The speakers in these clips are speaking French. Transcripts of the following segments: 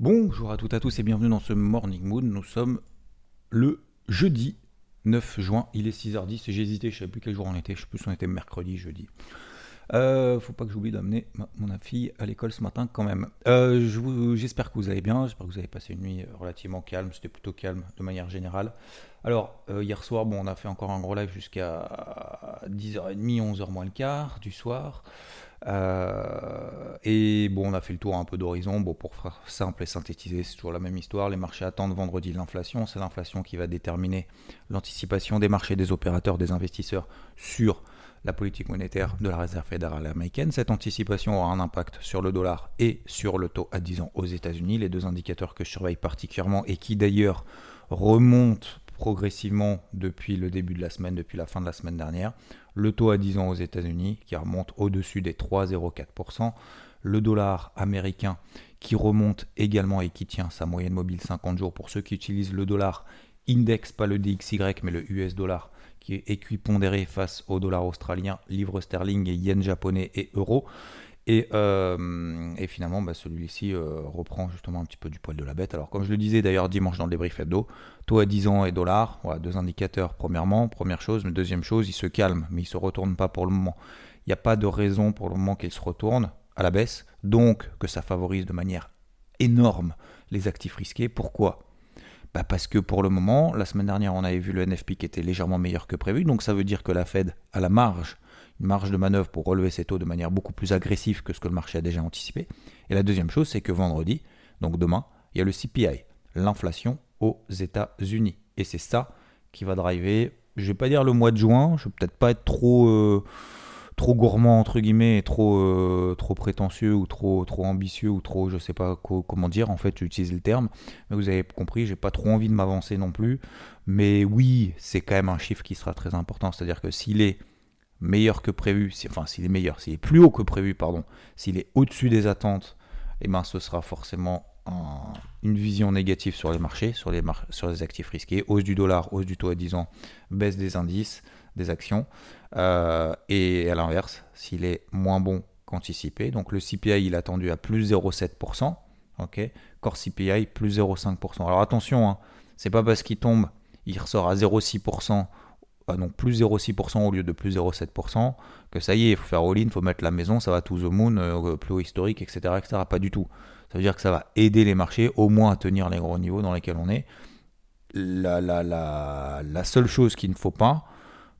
Bonjour à toutes et à tous et bienvenue dans ce Morning Mood. Nous sommes le jeudi 9 juin. Il est 6h10 et j'ai hésité, je ne savais plus quel jour on était. Je sais plus si on était mercredi, jeudi. Euh, faut pas que j'oublie d'amener mon fille à l'école ce matin quand même. Euh, J'espère que vous allez bien, j'espère que vous avez passé une nuit relativement calme, c'était plutôt calme de manière générale. Alors, euh, hier soir, bon, on a fait encore un gros live jusqu'à 10h30, 11h moins le quart du soir. Euh, et bon, on a fait le tour un peu d'horizon. Bon, pour faire simple et synthétiser, c'est toujours la même histoire. Les marchés attendent vendredi l'inflation. C'est l'inflation qui va déterminer l'anticipation des marchés, des opérateurs, des investisseurs sur la politique monétaire de la Réserve fédérale américaine. Cette anticipation aura un impact sur le dollar et sur le taux à 10 ans aux États-Unis, les deux indicateurs que je surveille particulièrement et qui d'ailleurs remontent progressivement depuis le début de la semaine, depuis la fin de la semaine dernière. Le taux à 10 ans aux États-Unis qui remonte au-dessus des 3,04%. Le dollar américain qui remonte également et qui tient sa moyenne mobile 50 jours. Pour ceux qui utilisent le dollar index, pas le DXY, mais le US dollar, qui est équipondéré face au dollar australien, livre sterling et yen japonais et euro. Et, euh, et finalement, bah, celui-ci euh, reprend justement un petit peu du poil de la bête. Alors, comme je le disais d'ailleurs dimanche dans le débrief hebdo, taux à 10 ans et dollars, voilà, deux indicateurs premièrement. Première chose, mais deuxième chose, il se calme, mais il ne se retourne pas pour le moment. Il n'y a pas de raison pour le moment qu'il se retourne à la baisse, donc que ça favorise de manière énorme les actifs risqués. Pourquoi? Bah Parce que pour le moment, la semaine dernière, on avait vu le NFP qui était légèrement meilleur que prévu, donc ça veut dire que la Fed a la marge, marge de manœuvre pour relever ses taux de manière beaucoup plus agressive que ce que le marché a déjà anticipé. Et la deuxième chose, c'est que vendredi, donc demain, il y a le CPI, l'inflation aux États-Unis. Et c'est ça qui va driver, je vais pas dire le mois de juin, je vais peut-être pas être trop... Euh, trop gourmand entre guillemets, trop euh, trop prétentieux ou trop trop ambitieux ou trop je sais pas comment dire en fait j'utilise le terme, mais vous avez compris, j'ai pas trop envie de m'avancer non plus, mais oui c'est quand même un chiffre qui sera très important, c'est-à-dire que s'il est meilleur que prévu, enfin s'il est meilleur, s'il est plus haut que prévu pardon, s'il est au-dessus des attentes, eh ben ce sera forcément une vision négative sur les marchés, sur les, sur les actifs risqués, hausse du dollar, hausse du taux à 10 ans, baisse des indices, des actions. Euh, et à l'inverse, s'il est moins bon qu'anticipé, donc le CPI il est attendu à plus 0,7%, ok, Core CPI plus 0,5%. Alors attention, hein, c'est pas parce qu'il tombe, il ressort à 0,6%, ah donc plus 0,6% au lieu de plus 0,7%, que ça y est, il faut faire all-in, il faut mettre la maison, ça va to the moon, euh, plus haut historique, etc., etc. Pas du tout. Ça veut dire que ça va aider les marchés au moins à tenir les gros niveaux dans lesquels on est. La, la, la, la seule chose qu'il ne faut pas,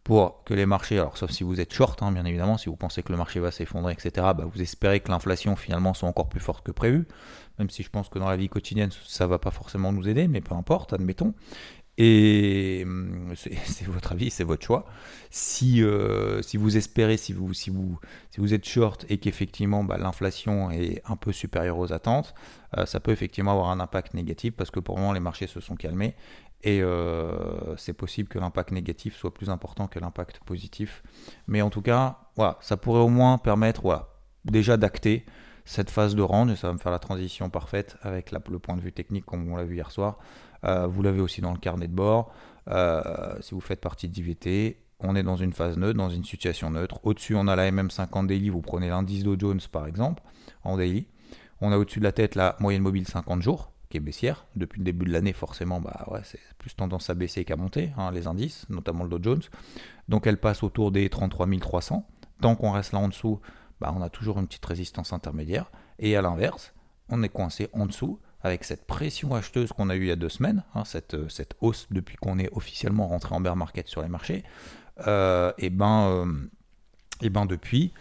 pour que les marchés, alors sauf si vous êtes short, hein, bien évidemment, si vous pensez que le marché va s'effondrer, etc., bah, vous espérez que l'inflation finalement soit encore plus forte que prévu, même si je pense que dans la vie quotidienne, ça va pas forcément nous aider, mais peu importe, admettons. Et hum, c'est votre avis, c'est votre choix. Si, euh, si vous espérez, si vous, si vous, si vous êtes short et qu'effectivement bah, l'inflation est un peu supérieure aux attentes, euh, ça peut effectivement avoir un impact négatif parce que pour le moment les marchés se sont calmés et euh, c'est possible que l'impact négatif soit plus important que l'impact positif. Mais en tout cas, voilà, ça pourrait au moins permettre déjà d'acter cette phase de range, et ça va me faire la transition parfaite avec le point de vue technique comme on l'a vu hier soir. Euh, vous l'avez aussi dans le carnet de bord. Euh, si vous faites partie de DVT, on est dans une phase neutre, dans une situation neutre. Au-dessus, on a la MM50 daily, vous prenez l'indice Dow Jones par exemple, en daily. On a au-dessus de la tête la moyenne mobile 50 jours qui est baissière. Depuis le début de l'année, forcément, bah ouais, c'est plus tendance à baisser qu'à monter, hein, les indices, notamment le Dow Jones. Donc elle passe autour des 33 300. Tant qu'on reste là en dessous, bah, on a toujours une petite résistance intermédiaire. Et à l'inverse, on est coincé en dessous avec cette pression acheteuse qu'on a eue il y a deux semaines, hein, cette, cette, hausse depuis qu'on est officiellement rentré en bear market sur les marchés. Euh, et ben, euh, et ben depuis,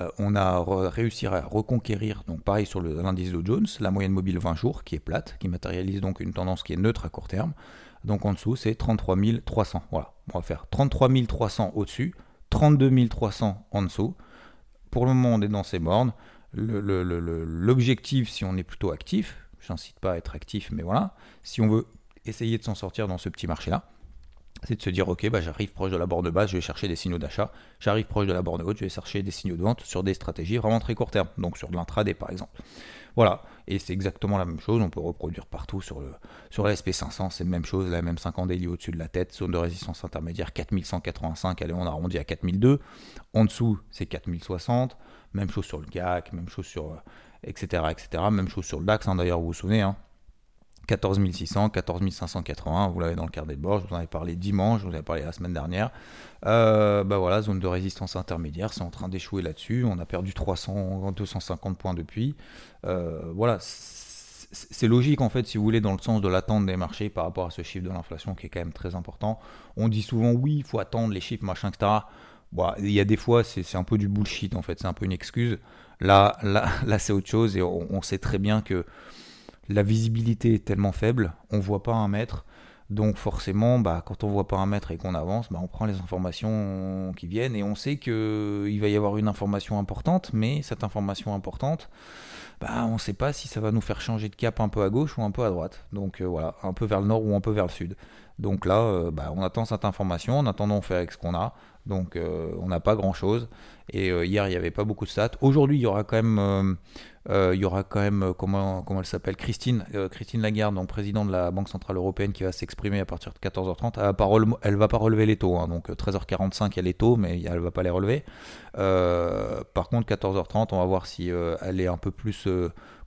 euh, on a réussi à reconquérir, donc pareil sur l'indice Dow Jones, la moyenne mobile 20 jours qui est plate, qui matérialise donc une tendance qui est neutre à court terme. Donc en dessous, c'est 33 300. Voilà, on va faire 33 300 au-dessus, 32 300 en dessous. Pour le moment, on est dans ces bornes. l'objectif, si on est plutôt actif, j'incite pas à être actif, mais voilà, si on veut essayer de s'en sortir dans ce petit marché-là, c'est de se dire ok bah j'arrive proche de la borne basse, je vais chercher des signaux d'achat, j'arrive proche de la borne haute, je vais chercher des signaux de vente sur des stratégies vraiment très court terme, donc sur de l'intraday par exemple. Voilà, et c'est exactement la même chose, on peut reproduire partout sur le sur la SP500, c'est la même chose, la même 50 daily au-dessus de la tête, zone de résistance intermédiaire 4185, allez on arrondit à 4002, en dessous c'est 4060, même chose sur le GAC, même chose sur etc etc, même chose sur le DAX hein, d'ailleurs vous vous souvenez hein, 14 600, 14 581, vous l'avez dans le carnet de bord, je vous en avais parlé dimanche, je vous en avais parlé la semaine dernière. Euh, bah voilà, zone de résistance intermédiaire, c'est en train d'échouer là-dessus, on a perdu 300, 250 points depuis. Euh, voilà, c'est logique en fait, si vous voulez, dans le sens de l'attente des marchés par rapport à ce chiffre de l'inflation qui est quand même très important. On dit souvent oui, il faut attendre les chiffres, machin, etc. Bon, il y a des fois, c'est un peu du bullshit en fait, c'est un peu une excuse. Là, là, là c'est autre chose et on sait très bien que la visibilité est tellement faible, on ne voit pas un mètre. Donc forcément, bah, quand on voit pas un mètre et qu'on avance, bah, on prend les informations qui viennent et on sait qu'il va y avoir une information importante, mais cette information importante, bah, on ne sait pas si ça va nous faire changer de cap un peu à gauche ou un peu à droite. Donc euh, voilà, un peu vers le nord ou un peu vers le sud. Donc là, euh, bah, on attend cette information, en attendant on fait avec ce qu'on a. Donc euh, on n'a pas grand chose. Et hier, il n'y avait pas beaucoup de stats. Aujourd'hui, il y aura quand même euh, il y aura quand même, euh, comment, elle s'appelle? Christine, euh, Christine Lagarde, donc présidente de la Banque Centrale Européenne, qui va s'exprimer à partir de 14h30. Elle ne va pas relever les taux, hein, donc 13h45, il y a les taux, mais elle ne va pas les relever. par contre, 14h30, on va voir si elle est un peu plus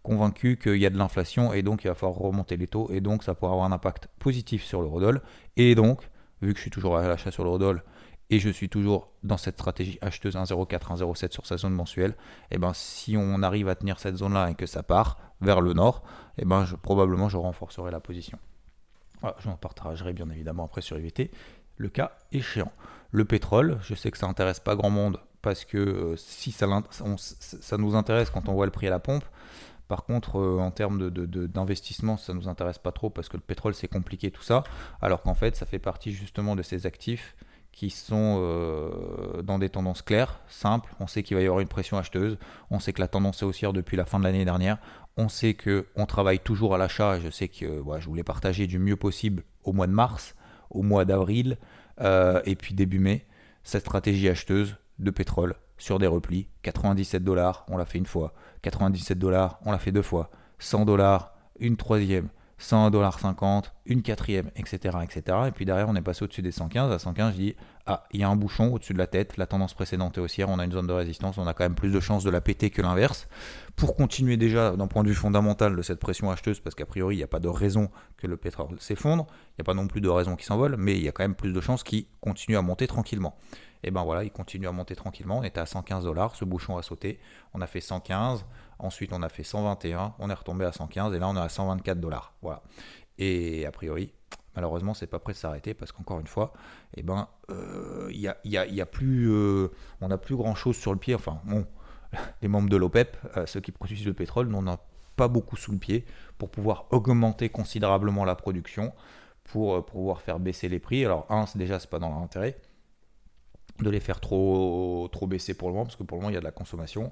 convaincue qu'il y a de l'inflation et donc il va falloir remonter les taux et donc ça pourra avoir un impact positif sur l'eurodoll. Et donc, vu que je suis toujours à l'achat sur l'eurodoll, et je suis toujours dans cette stratégie acheteuse 1,04, 1,07 sur sa zone mensuelle, et eh ben si on arrive à tenir cette zone-là et que ça part vers le nord, et eh ben je, probablement je renforcerai la position. Je m'en partagerai bien évidemment après sur IVT, le cas échéant. Le pétrole, je sais que ça intéresse pas grand monde parce que euh, si ça, nous intéresse quand on voit le prix à la pompe, par contre, euh, en termes d'investissement, ça ne nous intéresse pas trop parce que le pétrole, c'est compliqué tout ça. Alors qu'en fait, ça fait partie justement de ces actifs qui sont euh, dans des tendances claires, simples. On sait qu'il va y avoir une pression acheteuse. On sait que la tendance est haussière depuis la fin de l'année dernière. On sait qu'on travaille toujours à l'achat. Je sais que je voulais partager du mieux possible au mois de mars, au mois d'avril euh, et puis début mai cette stratégie acheteuse de pétrole sur des replis. 97 dollars, on l'a fait une fois. 97 dollars, on l'a fait deux fois. 100 dollars, une troisième. 101,50$, une quatrième, etc., etc. Et puis derrière, on est passé au-dessus des 115. À 115, je dis, ah, il y a un bouchon au-dessus de la tête, la tendance précédente est haussière, on a une zone de résistance, on a quand même plus de chances de la péter que l'inverse. Pour continuer déjà d'un point de vue fondamental de cette pression acheteuse, parce qu'a priori, il n'y a pas de raison que le pétrole s'effondre, il n'y a pas non plus de raison qu'il s'envole, mais il y a quand même plus de chances qu'il continue à monter tranquillement. Et ben voilà, il continue à monter tranquillement, on était à 115 dollars, ce bouchon a sauté, on a fait 115, Ensuite, on a fait 121, on est retombé à 115 et là, on est à 124 dollars. Voilà. Et a priori, malheureusement, c'est pas prêt de s'arrêter parce qu'encore une fois, eh ben, euh, y a, plus, euh, on n'a plus grand chose sur le pied. Enfin, bon, les membres de l'OPEP, euh, ceux qui produisent le pétrole, n'en ont pas beaucoup sous le pied pour pouvoir augmenter considérablement la production, pour pouvoir faire baisser les prix. Alors, un, déjà, c'est pas dans leur intérêt de les faire trop, trop baisser pour le moment, parce que pour le moment, il y a de la consommation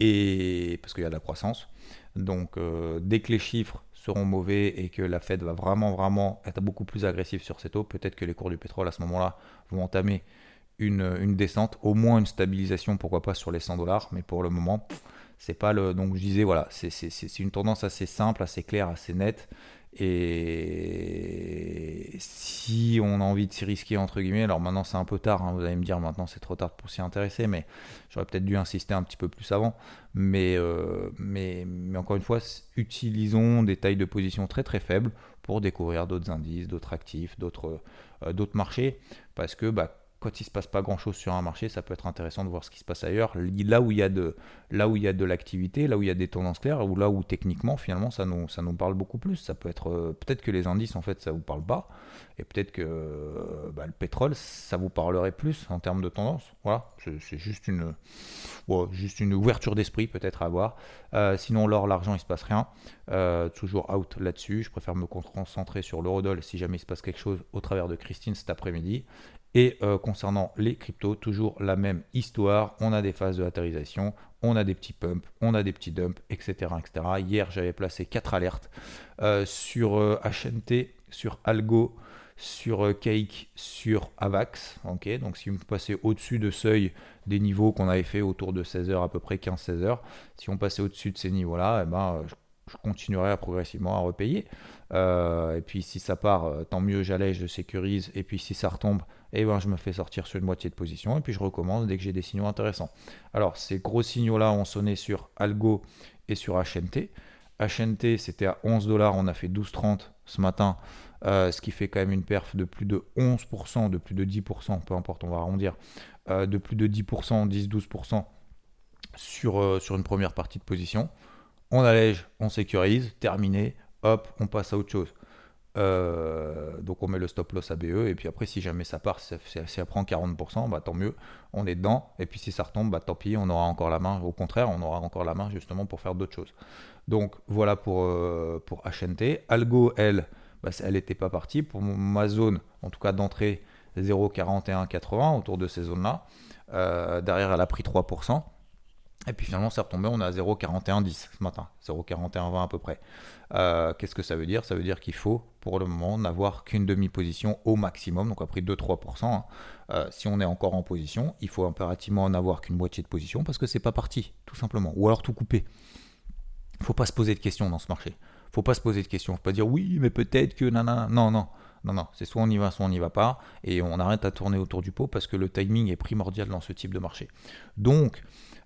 et parce qu'il y a de la croissance. Donc euh, dès que les chiffres seront mauvais et que la Fed va vraiment vraiment être beaucoup plus agressive sur ces taux, peut-être que les cours du pétrole à ce moment-là vont entamer une, une, descente, au moins une stabilisation, pourquoi pas sur les 100 dollars, mais pour le moment, c'est pas le. Donc je disais voilà, c'est une tendance assez simple, assez claire, assez nette. Et si on a envie de s'y risquer, entre guillemets, alors maintenant c'est un peu tard, hein, vous allez me dire maintenant c'est trop tard pour s'y intéresser, mais j'aurais peut-être dû insister un petit peu plus avant. Mais, euh, mais, mais encore une fois, utilisons des tailles de position très très faibles pour découvrir d'autres indices, d'autres actifs, d'autres euh, marchés, parce que bah, quand il se passe pas grand chose sur un marché, ça peut être intéressant de voir ce qui se passe ailleurs. Là où il y a de, l'activité, là où il y a des tendances claires, ou là où techniquement finalement ça nous, nous parle beaucoup plus. Ça peut être euh, peut-être que les indices en fait ça vous parle pas, et peut-être que euh, bah, le pétrole ça vous parlerait plus en termes de tendance. Voilà, c'est juste une, ouverture d'esprit peut-être à avoir. Euh, sinon l'or, l'argent il se passe rien. toujours out là-dessus. Je préfère me concentrer sur l'eurodoll si jamais il se passe quelque chose au travers de Christine cet après-midi. Et euh, concernant les cryptos, toujours la même histoire. On a des phases de latérisation, on a des petits pumps, on a des petits dumps, etc. etc. Hier, j'avais placé 4 alertes sur HNT, sur Algo, sur Cake, sur Avax. Donc si vous passez au-dessus de seuil des niveaux qu'on avait fait autour de 16 heures, à peu près 15-16 heures, si on passait au-dessus de ces niveaux-là, eh ben, je, continuerai progressivement à repayer. Euh, et puis si ça part, euh, tant mieux, j'allège, je sécurise. Et puis si ça retombe, eh ben, je me fais sortir sur une moitié de position. Et puis je recommence dès que j'ai des signaux intéressants. Alors ces gros signaux-là ont sonné sur Algo et sur HNT. HNT, c'était à 11 dollars, on a fait 12,30 ce matin. Euh, ce qui fait quand même une perf de plus de 11%, de plus de 10%, peu importe, on va arrondir, euh, de plus de 10%, 10-12% sur, euh, sur une première partie de position. On allège, on sécurise, terminé, hop, on passe à autre chose. donc on met le stop loss ABE et puis après si jamais ça part, si ça, prend 40%, bah tant mieux, on est dedans et puis si ça retombe, bah tant pis, on aura encore la main, au contraire, on aura encore la main justement pour faire d'autres choses. Donc voilà pour, pour HNT. Algo, elle, bah, elle n'était pas partie. Pour ma zone, en tout cas d'entrée, 0,4180 autour de ces zones-là. Euh, derrière, elle a pris 3%. Et puis finalement, c'est retombé, on est à 0,4110 ce matin, 0,4120 à peu près. Euh, qu'est-ce que ça veut dire? Ça veut dire qu'il faut, pour le moment, n'avoir qu'une demi-position au maximum, donc a pris 2-3%. Hein. Euh, si on est encore en position, il faut impérativement n'avoir qu'une moitié de position parce que c'est pas parti, tout simplement. Ou alors tout couper. Il ne faut pas se poser de questions dans ce marché faut pas se poser de questions. Faut pas dire oui, mais peut-être que nanana. Non, non, non, non. C'est soit on y va, soit on n'y va pas, et on arrête à tourner autour du pot parce que le timing est primordial dans ce type de marché. Donc,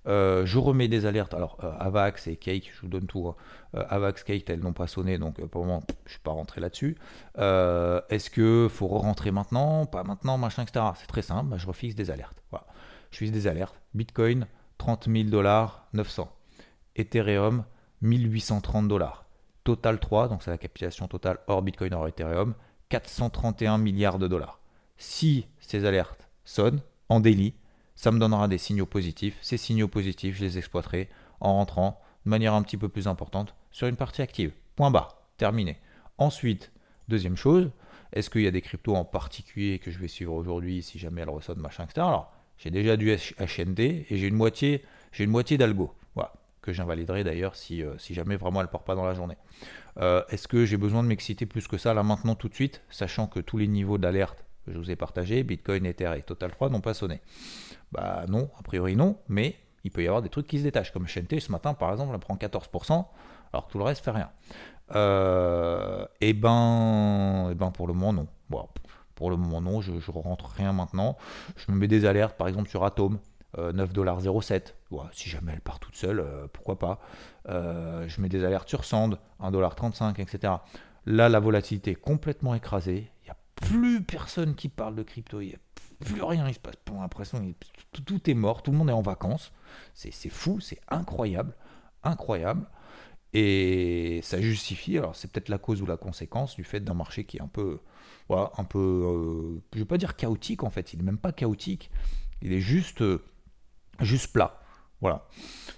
euh, je remets des alertes. Alors, euh, Avax et Cake, je vous donne tout. Hein. Euh, Avax, Cake, elles n'ont pas sonné, donc pour le moment, je suis pas rentré là-dessus. Est-ce que faut re-rentrer maintenant? Pas maintenant, machin, etc. C'est très simple. Bah, je refixe des alertes. Voilà. Je fixe des alertes. Bitcoin, 30 000 dollars, 900. Ethereum, 1830 dollars. Total 3, donc c'est la capitalisation totale hors Bitcoin, hors Ethereum, 431 milliards de dollars. Si ces alertes sonnent en daily, ça me donnera des signaux positifs. Ces signaux positifs, je les exploiterai en rentrant de manière un petit peu plus importante sur une partie active. Point barre, terminé. Ensuite, deuxième chose, est-ce qu'il y a des cryptos en particulier que je vais suivre aujourd'hui si jamais elles ressonnent, machin, etc. Alors, j'ai déjà du HND et j'ai une moitié, j'ai une moitié d'algo. Que j'invaliderai d'ailleurs si, euh, jamais vraiment elle ne part pas dans la journée. Euh, est-ce que j'ai besoin de m'exciter plus que ça là maintenant tout de suite, sachant que tous les niveaux d'alerte que je vous ai partagés, Bitcoin, Ether et Total 3 n'ont pas sonné? Bah non, a priori non, mais il peut y avoir des trucs qui se détachent, comme HNT ce matin par exemple, elle prend 14%, alors que tout le reste fait rien. et euh, eh ben, et eh ben pour le moment non. Pour le moment non, je, rentre rien maintenant. Je me mets des alertes par exemple sur Atom, 9,07$. Euh, si jamais elle part toute seule, euh, pourquoi pas. Euh, je mets des alertes sur Sand, 1,35$, etc. Là, la volatilité est complètement écrasée. Il n'y a plus personne qui parle de crypto. Il n'y a plus rien. Il se passe pour l'impression. Tout, est mort. Tout le monde est en vacances. C'est fou. C'est incroyable. Incroyable. Et ça justifie, alors c'est peut-être la cause ou la conséquence du fait d'un marché qui est un peu, voilà, un peu, je ne vais pas dire chaotique en fait, il n'est même pas chaotique, il est juste juste plat. Voilà.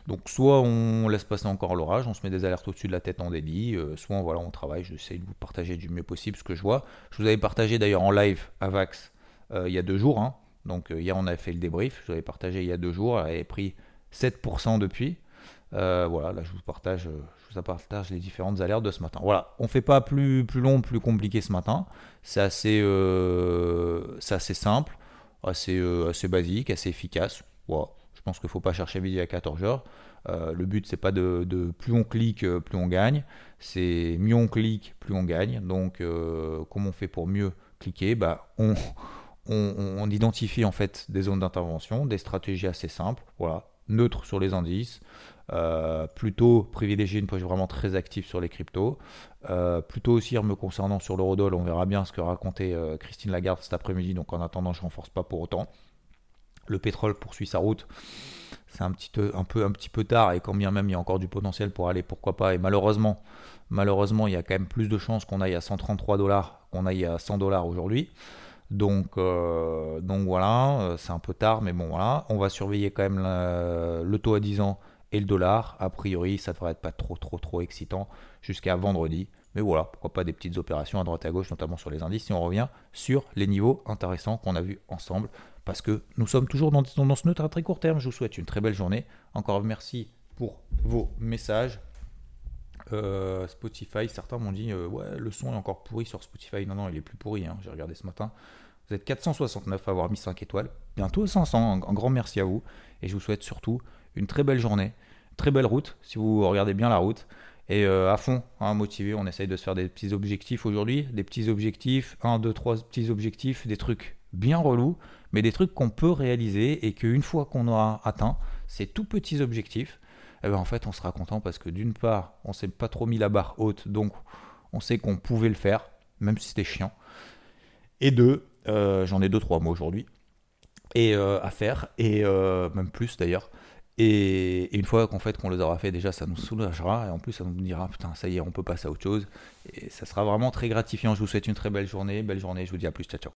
Donc soit on laisse passer encore l'orage, on se met des alertes au-dessus de la tête en délit, euh, soit voilà, on travaille, j'essaie de vous partager du mieux possible ce que je vois. Je vous avais partagé d'ailleurs en live Avax euh, il y a deux jours. Hein. Donc euh, hier on avait fait le débrief, je vous avais partagé il y a deux jours, elle avait pris 7% depuis. voilà, là je vous partage, je vous partage les différentes alertes de ce matin. Voilà, on fait pas plus, long, plus compliqué ce matin. C'est assez, simple, assez, assez basique, assez efficace. Pense qu'il ne faut pas chercher midi à 14 heures. Euh, le but, c'est pas de, plus on clique, euh, plus on gagne. C'est mieux on clique, plus on gagne. Donc, euh, comment on fait pour mieux cliquer bah, on, identifie en fait des zones d'intervention, des stratégies assez simples. Voilà, neutre sur les indices. plutôt privilégier une poche vraiment très active sur les cryptos. plutôt aussi me concernant sur l'eurodoll, on verra bien ce que racontait Christine Lagarde cet après-midi. Donc en attendant, je ne renforce pas pour autant. Le pétrole poursuit sa route. C'est un petit, peu, un, peu, un petit peu tard et quand bien même il y a encore du potentiel pour aller, pourquoi pas. Et malheureusement, malheureusement, il y a quand même plus de chances qu'on aille à 133 dollars qu'on aille à 100 dollars aujourd'hui. Donc, euh, donc voilà, euh, c'est un peu tard, mais bon voilà. On va surveiller quand même le taux à 10 ans et le dollar. A priori, ça devrait être pas trop trop trop excitant jusqu'à vendredi. Mais voilà, pourquoi pas des petites opérations à droite et à gauche, notamment sur les indices, si on revient sur les niveaux intéressants qu'on a vus ensemble, parce que nous sommes toujours dans, dans ce neutre à très court terme. Je vous souhaite une très belle journée. Encore merci pour vos messages. Euh, Spotify, certains m'ont dit euh, ouais le son est encore pourri sur Spotify. Non non il est plus pourri. Hein. J'ai regardé ce matin. Vous êtes 469 à avoir mis 5 étoiles. Bientôt 500. Un, grand merci à vous. Et je vous souhaite surtout une très belle journée, très belle route si vous regardez bien la route. Et euh, à fond, hein, motivé, on essaye de se faire des petits objectifs aujourd'hui, des petits objectifs, un, deux, trois petits objectifs, des trucs bien relous, mais des trucs qu'on peut réaliser et qu'une fois qu'on aura atteint ces tout petits objectifs, eh ben, en fait on sera content parce que d'une part on s'est pas trop mis la barre haute donc on sait qu'on pouvait le faire même si c'était chiant. Et deux euh, j'en ai deux trois mots aujourd'hui et euh, à faire et euh, même plus d'ailleurs. Et, une fois qu'en fait qu'on les aura fait déjà ça nous soulagera et en plus ça nous dira putain ça y est on peut passer à autre chose et ça sera vraiment très gratifiant. Je vous souhaite une très belle journée belle journée je vous dis à plus ciao ciao